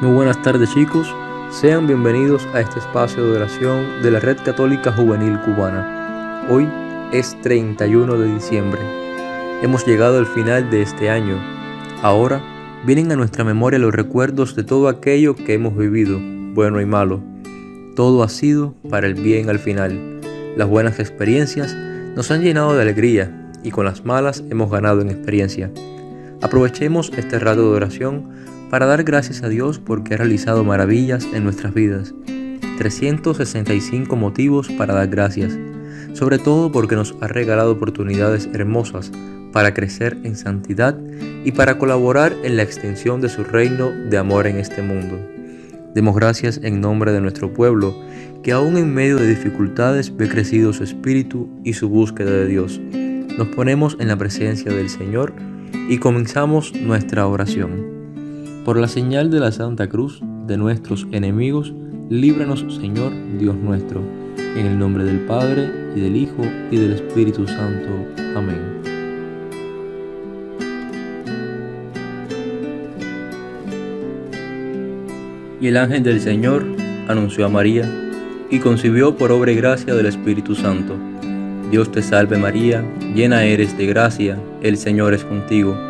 Muy buenas tardes chicos, sean bienvenidos a este espacio de oración de la Red Católica Juvenil Cubana. Hoy es 31 de diciembre. Hemos llegado al final de este año. Ahora vienen a nuestra memoria los recuerdos de todo aquello que hemos vivido, bueno y malo. Todo ha sido para el bien al final. Las buenas experiencias nos han llenado de alegría y con las malas hemos ganado en experiencia. Aprovechemos este rato de oración para dar gracias a Dios porque ha realizado maravillas en nuestras vidas. 365 motivos para dar gracias, sobre todo porque nos ha regalado oportunidades hermosas para crecer en santidad y para colaborar en la extensión de su reino de amor en este mundo. Demos gracias en nombre de nuestro pueblo, que aún en medio de dificultades ve crecido su espíritu y su búsqueda de Dios. Nos ponemos en la presencia del Señor y comenzamos nuestra oración. Por la señal de la Santa Cruz de nuestros enemigos, líbranos Señor Dios nuestro, en el nombre del Padre, y del Hijo, y del Espíritu Santo. Amén. Y el ángel del Señor anunció a María, y concibió por obra y gracia del Espíritu Santo. Dios te salve María, llena eres de gracia, el Señor es contigo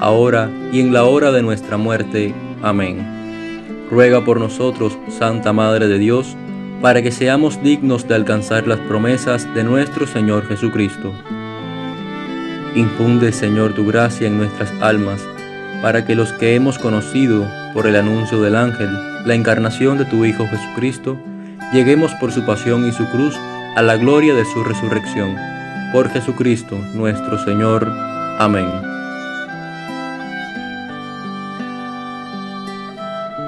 ahora y en la hora de nuestra muerte. Amén. Ruega por nosotros, Santa Madre de Dios, para que seamos dignos de alcanzar las promesas de nuestro Señor Jesucristo. Infunde, Señor, tu gracia en nuestras almas, para que los que hemos conocido por el anuncio del ángel la encarnación de tu Hijo Jesucristo, lleguemos por su pasión y su cruz a la gloria de su resurrección. Por Jesucristo nuestro Señor. Amén.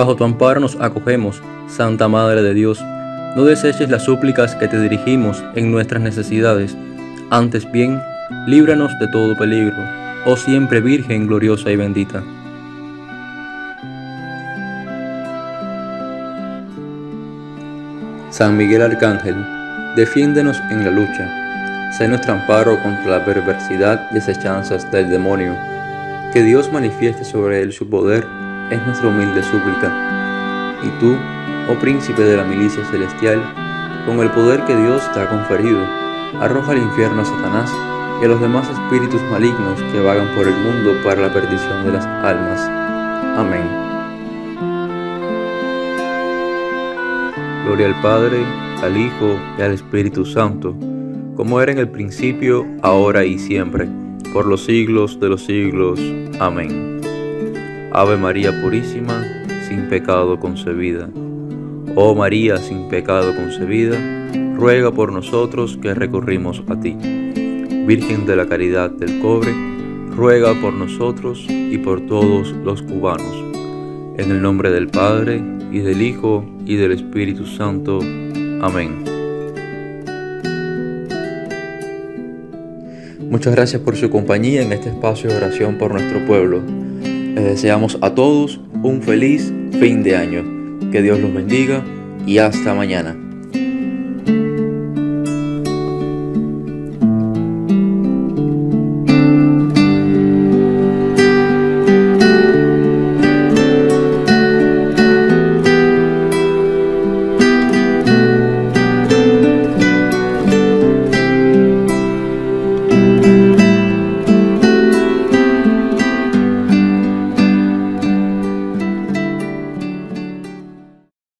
Bajo tu amparo nos acogemos Santa Madre de Dios, no deseches las súplicas que te dirigimos en nuestras necesidades, antes bien, líbranos de todo peligro, oh siempre Virgen gloriosa y bendita. San Miguel Arcángel, defiéndenos en la lucha, sé nuestro amparo contra la perversidad y desechanzas del demonio. Que Dios manifieste sobre él su poder es nuestra humilde súplica. Y tú, oh príncipe de la milicia celestial, con el poder que Dios te ha conferido, arroja al infierno a Satanás y a los demás espíritus malignos que vagan por el mundo para la perdición de las almas. Amén. Gloria al Padre, al Hijo y al Espíritu Santo, como era en el principio, ahora y siempre, por los siglos de los siglos. Amén. Ave María Purísima, sin pecado concebida. Oh María sin pecado concebida, ruega por nosotros que recurrimos a ti. Virgen de la Caridad del Cobre, ruega por nosotros y por todos los cubanos. En el nombre del Padre, y del Hijo, y del Espíritu Santo. Amén. Muchas gracias por su compañía en este espacio de oración por nuestro pueblo. Les deseamos a todos un feliz fin de año. Que Dios los bendiga y hasta mañana.